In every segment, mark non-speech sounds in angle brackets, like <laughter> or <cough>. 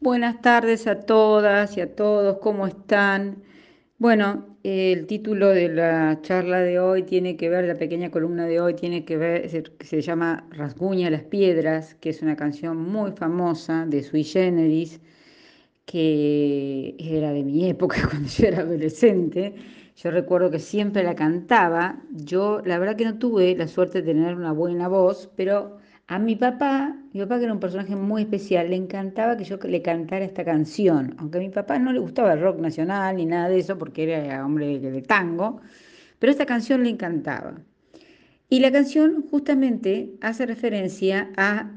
Buenas tardes a todas y a todos, ¿cómo están? Bueno, el título de la charla de hoy tiene que ver, la pequeña columna de hoy tiene que ver, se, se llama Rasguña las Piedras, que es una canción muy famosa de Sui Generis, que era de mi época <laughs> cuando yo era adolescente. Yo recuerdo que siempre la cantaba. Yo, la verdad que no tuve la suerte de tener una buena voz, pero a mi papá, mi papá que era un personaje muy especial, le encantaba que yo le cantara esta canción, aunque a mi papá no le gustaba el rock nacional ni nada de eso porque era hombre de tango, pero esta canción le encantaba. Y la canción justamente hace referencia a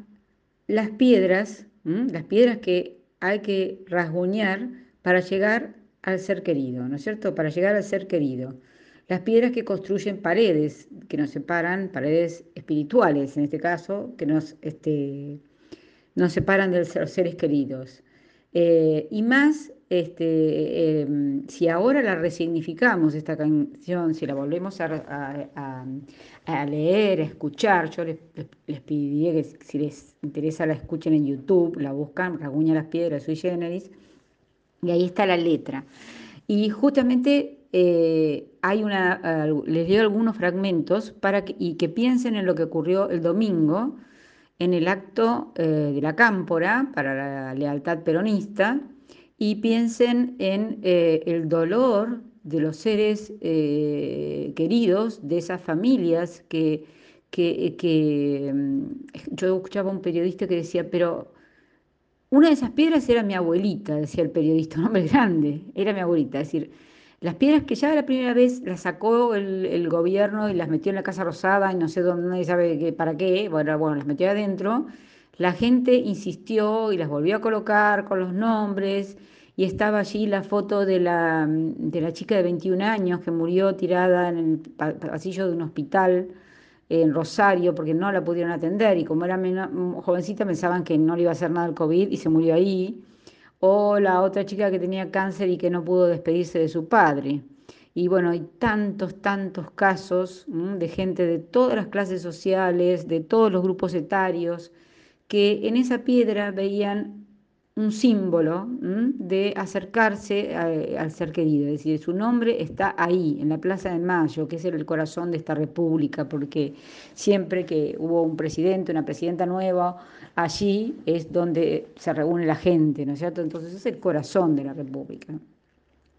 las piedras, las piedras que hay que rasguñar para llegar al ser querido, ¿no es cierto? Para llegar al ser querido. Las piedras que construyen paredes, que nos separan, paredes espirituales en este caso, que nos, este, nos separan de los seres queridos. Eh, y más, este, em, si ahora la resignificamos, esta canción, si la volvemos a, leer, a escuchar, yo les, les, pediría que si les interesa la escuchen en YouTube, la buscan, Raguña las Piedras, sui generis, y ahí está la letra. Y justamente eh, hay una, les dio algunos fragmentos para que, y que piensen en lo que ocurrió el domingo en el acto eh, de la cámpora para la lealtad peronista y piensen en eh, el dolor de los seres queridos, de esas familias que, que, que, mm, yo escuchaba un periodista que decía, pero una de esas piedras era mi abuelita, decía el periodista, un hombre <laughs> grande, era mi abuelita, es decir, las piedras que ya la primera vez las sacó el, gobierno y las metió en la Casa Rosada y no sé dónde, nadie sabe qué, para qué, bueno, bueno, las metió adentro, la gente insistió y las volvió a colocar con los nombres y estaba allí la foto de la, de la chica de 21 años que murió tirada en el pasillo de un hospital en Rosario porque no la pudieron atender y como era jovencita pensaban que no le iba a hacer nada el COVID y se murió ahí o la otra chica que tenía cáncer y que no pudo despedirse de su padre. Y bueno, hay tantos, tantos casos de gente de todas las clases sociales, de todos los grupos etarios, que en esa piedra veían un símbolo de acercarse al ser querido, es decir, su nombre está ahí, en la Plaza de Mayo, que es el corazón de esta república, porque siempre que hubo un presidente, una presidenta nueva, allí es donde se reúne la gente, ¿no es cierto? Entonces es el corazón de la república.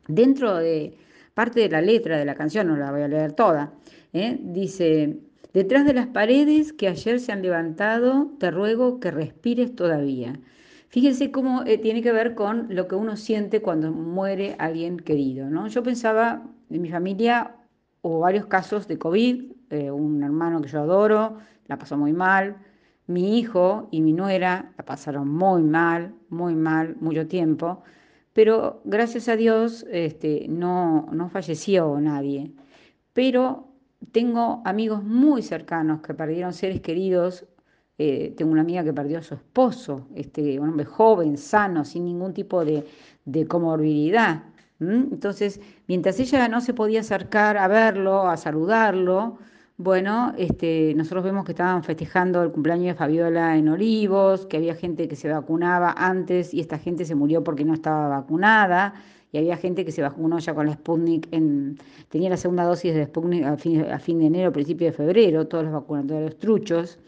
Dentro de parte de la letra de la canción, no la voy a leer toda, ¿eh? dice, detrás de las paredes que ayer se han levantado, te ruego que respires todavía. Fíjense cómo eh, tiene que ver con lo que uno siente cuando muere alguien querido. ¿no? Yo pensaba, en mi familia hubo varios casos de COVID, eh, un hermano que yo adoro, la pasó muy mal, mi hijo y mi nuera la pasaron muy mal, muy mal, mucho tiempo, pero gracias a Dios este, no, no falleció nadie. Pero tengo amigos muy cercanos que perdieron seres queridos eh, tengo una amiga que perdió a su esposo, este, un hombre joven, sano, sin ningún tipo de, comorbilidad. Entonces, mientras ella no se podía acercar a verlo, a saludarlo, bueno, este, nosotros vemos que estaban festejando el cumpleaños de Fabiola en Olivos, que había gente que se vacunaba antes y esta gente se murió porque no estaba vacunada, y había gente que se vacunó ya con la Sputnik, en, tenía la segunda dosis de Sputnik a fin, a fin de enero, principio de febrero, todos los vacunatorios truchos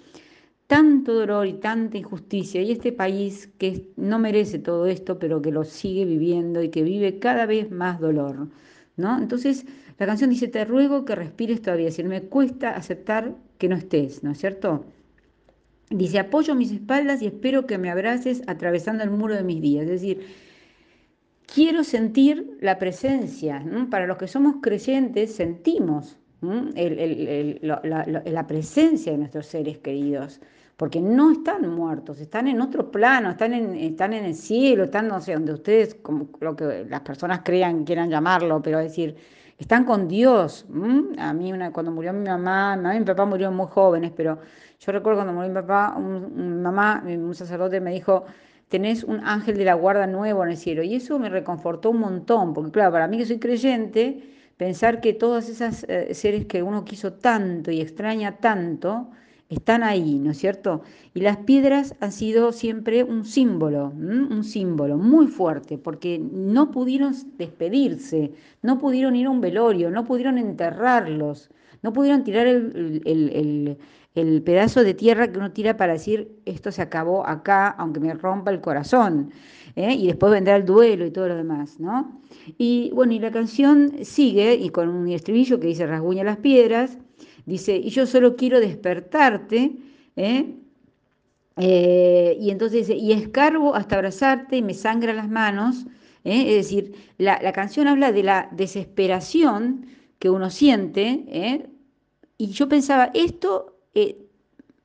tanto dolor y tanta injusticia y este país que no merece todo esto, pero que lo sigue viviendo y que vive cada vez más dolor, ¿no? Entonces, la canción dice, te ruego que respires todavía, si me cuesta aceptar que no estés, ¿no es cierto? Dice, apoyo mis espaldas y espero que me abraces atravesando el muro de mis días, es decir, quiero sentir la presencia, para los que somos creyentes sentimos la, presencia de nuestros seres queridos, porque no están muertos, están en otro plano, están en, están en el cielo, están, no sé, donde ustedes, como lo que las personas crean, quieran llamarlo, pero es decir, están con Dios. A mí, una, cuando murió mi mamá, mi mamá y mi papá murieron muy jóvenes, pero yo recuerdo cuando murió mi papá, un, mamá, un sacerdote me dijo, tenés un ángel de la guarda nuevo en el cielo. Y eso me reconfortó un montón, porque claro, para mí que soy creyente, pensar que todos esos eh, seres que uno quiso tanto y extraña tanto están ahí, ¿no es cierto? Y las piedras han sido siempre un símbolo, un símbolo muy fuerte, porque no pudieron despedirse, no pudieron ir a un velorio, no pudieron enterrarlos, no pudieron tirar el, pedazo de tierra que uno tira para decir, esto se acabó acá, aunque me rompa el corazón, ¿eh? y después vendrá el duelo y todo lo demás, ¿no? Y bueno, y la canción sigue, y con un estribillo que dice, rasguña las piedras, Dice, y yo solo quiero despertarte, ¿eh? Eh, y entonces dice, y escarbo hasta abrazarte y me sangra las manos. ¿eh? Es decir, la, canción habla de la desesperación que uno siente, y yo pensaba, esto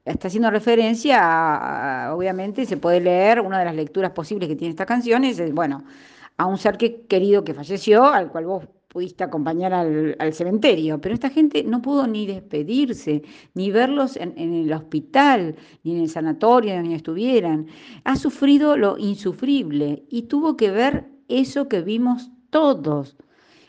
está haciendo referencia a, obviamente, se puede leer, una de las lecturas posibles que tiene esta canción es, bueno, a un ser que, querido que falleció, al cual vos pudiste acompañar al, cementerio, pero esta gente no pudo ni despedirse, ni verlos en, el hospital, ni en el sanatorio, donde estuvieran. Ha sufrido lo insufrible y tuvo que ver eso que vimos todos,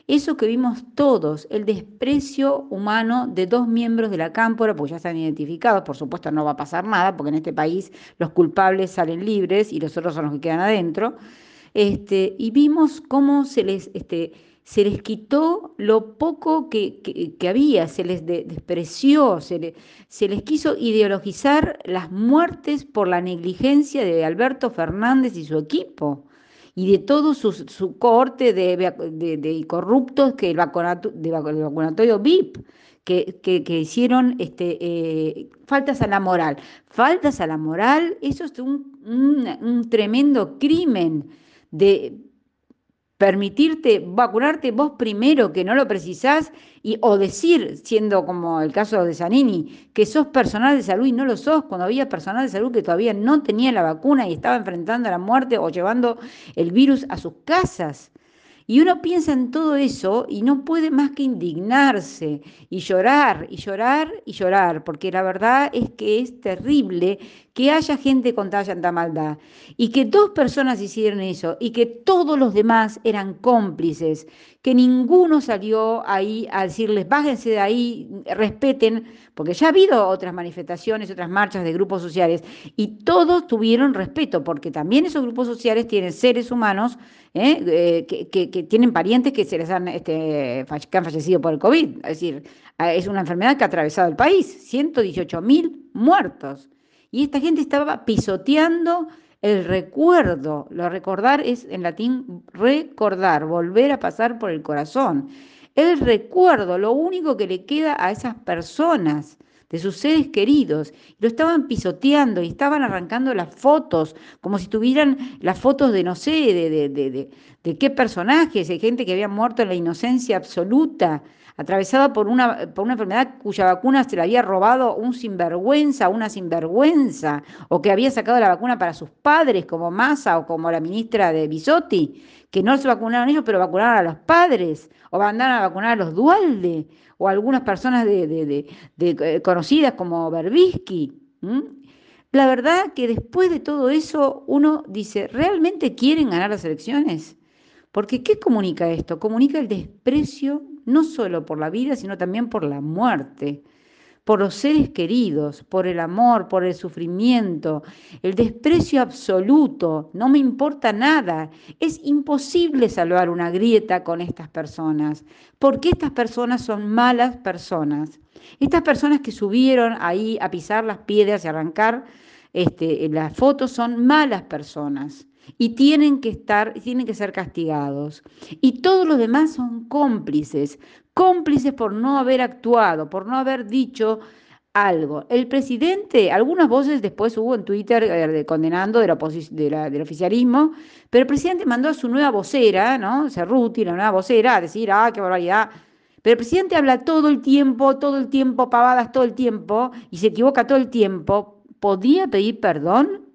eso que vimos todos, el desprecio humano de dos miembros de la cámpora, porque ya están identificados, por supuesto no va a pasar nada, porque en este país los culpables salen libres y los otros son los que quedan adentro. Este, y vimos cómo se les... Este, se les quitó lo poco que, había, se les despreció, se, se, les quiso ideologizar las muertes por la negligencia de Alberto Fernández y su equipo y de todo su, su cohorte de, corruptos que el, vacunatorio VIP. Que, hicieron este, eh, faltas a la moral. Faltas a la moral, eso es un, un tremendo crimen de permitirte vacunarte vos primero que no lo precisás y, o decir, siendo como el caso de Zanini, que sos personal de salud y no lo sos, cuando había personal de salud que todavía no tenía la vacuna y estaba enfrentando la muerte o llevando el virus a sus casas. Y uno piensa en todo eso y no puede más que indignarse y llorar y llorar y llorar, porque la verdad es que es terrible que haya gente con tanta maldad y que dos personas hicieron eso y que todos los demás eran cómplices, que ninguno salió ahí a decirles bájense de ahí, respeten, porque ya ha habido otras manifestaciones, otras marchas de grupos sociales y todos tuvieron respeto, porque también esos grupos sociales tienen seres humanos ¿eh? Eh, que, tienen parientes que se les han, este, que han fallecido por el COVID, es decir, es una enfermedad que ha atravesado el país, 118 mil muertos. Y esta gente estaba pisoteando el recuerdo. Lo recordar es en latín recordar, volver a pasar por el corazón. El recuerdo, lo único que le queda a esas personas de sus seres queridos. Lo estaban pisoteando y estaban arrancando las fotos, como si tuvieran las fotos de no sé, de, de, de, de qué personajes, de gente que había muerto en la inocencia absoluta atravesada por una, por una enfermedad cuya vacuna se la había robado un sinvergüenza, una sinvergüenza, o que había sacado la vacuna para sus padres, como Massa o como la ministra de Bisotti, que no se vacunaron ellos, pero vacunaron a los padres, o mandaron a vacunar a los Dualde, o algunas personas de, eh, conocidas como Berbisky. La verdad que después de todo eso uno dice, ¿realmente quieren ganar las elecciones? Porque ¿qué comunica esto? Comunica el desprecio no solo por la vida, sino también por la muerte, por los seres queridos, por el amor, por el sufrimiento, el desprecio absoluto, no me importa nada. Es imposible salvar una grieta con estas personas, porque estas personas son malas personas. Estas personas que subieron ahí a pisar las piedras y arrancar este, las fotos son malas personas y tienen que estar, tienen que ser castigados. Y todos los demás son cómplices, cómplices por no haber actuado, por no haber dicho algo. El presidente, algunas voces después hubo en Twitter eh, condenando del oficialismo, pero el presidente mandó a su nueva vocera, ¿no? Cerruti, la nueva vocera, a decir, ah, qué barbaridad. Pero el presidente habla todo el tiempo, todo el tiempo, pavadas todo el tiempo, y se equivoca todo el tiempo. ¿Podía pedir perdón?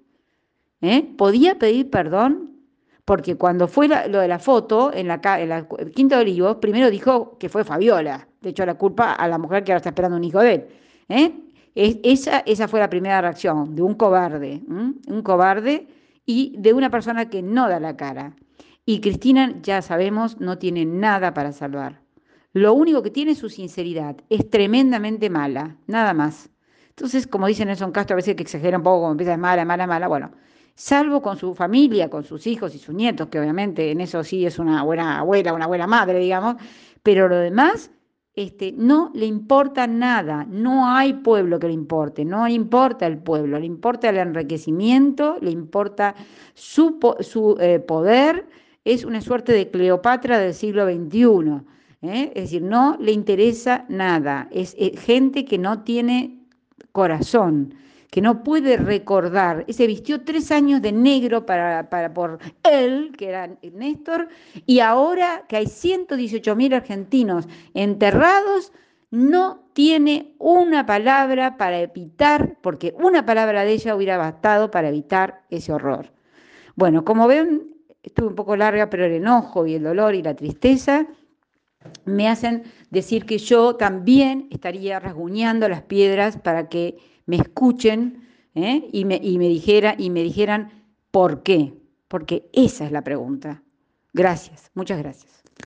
¿eh? podía pedir perdón porque cuando fue lo de la foto en la, en Quinta de Olivos, primero dijo que fue Fabiola, de hecho la culpa a la mujer que ahora está esperando un hijo de él. ¿eh? esa, esa fue la primera reacción de un cobarde, un cobarde y de una persona que no da la cara. Y Cristina, ya sabemos, no tiene nada para salvar. Lo único que tiene es su sinceridad. Es tremendamente mala, nada más Entonces, como dice Nelson Castro, a veces que exagera un poco, como empieza de mala, mala, mala, bueno, salvo con su familia, con sus hijos y sus nietos, que obviamente en eso sí es una buena abuela, una buena madre, digamos, pero lo demás este, no le importa nada, no hay pueblo que le importe, no le importa el pueblo, le importa el enriquecimiento, le importa su, eh, poder, es una suerte de Cleopatra del siglo XXI, ¿eh? es decir, no le interesa nada, es gente que no tiene corazón, que no puede recordar, se vistió tres años de negro para, para, por él, que era Néstor, y ahora que hay 118 mil argentinos enterrados, no tiene una palabra para evitar, porque una palabra de ella hubiera bastado para evitar ese horror. Bueno, como ven, estuve un poco larga, pero el enojo y el dolor y la tristeza me hacen decir que yo también estaría rasguñando las piedras para que me escuchen ¿eh? y, me, y, me dijera, y me dijeran por qué. Porque esa es la pregunta. Gracias, muchas gracias.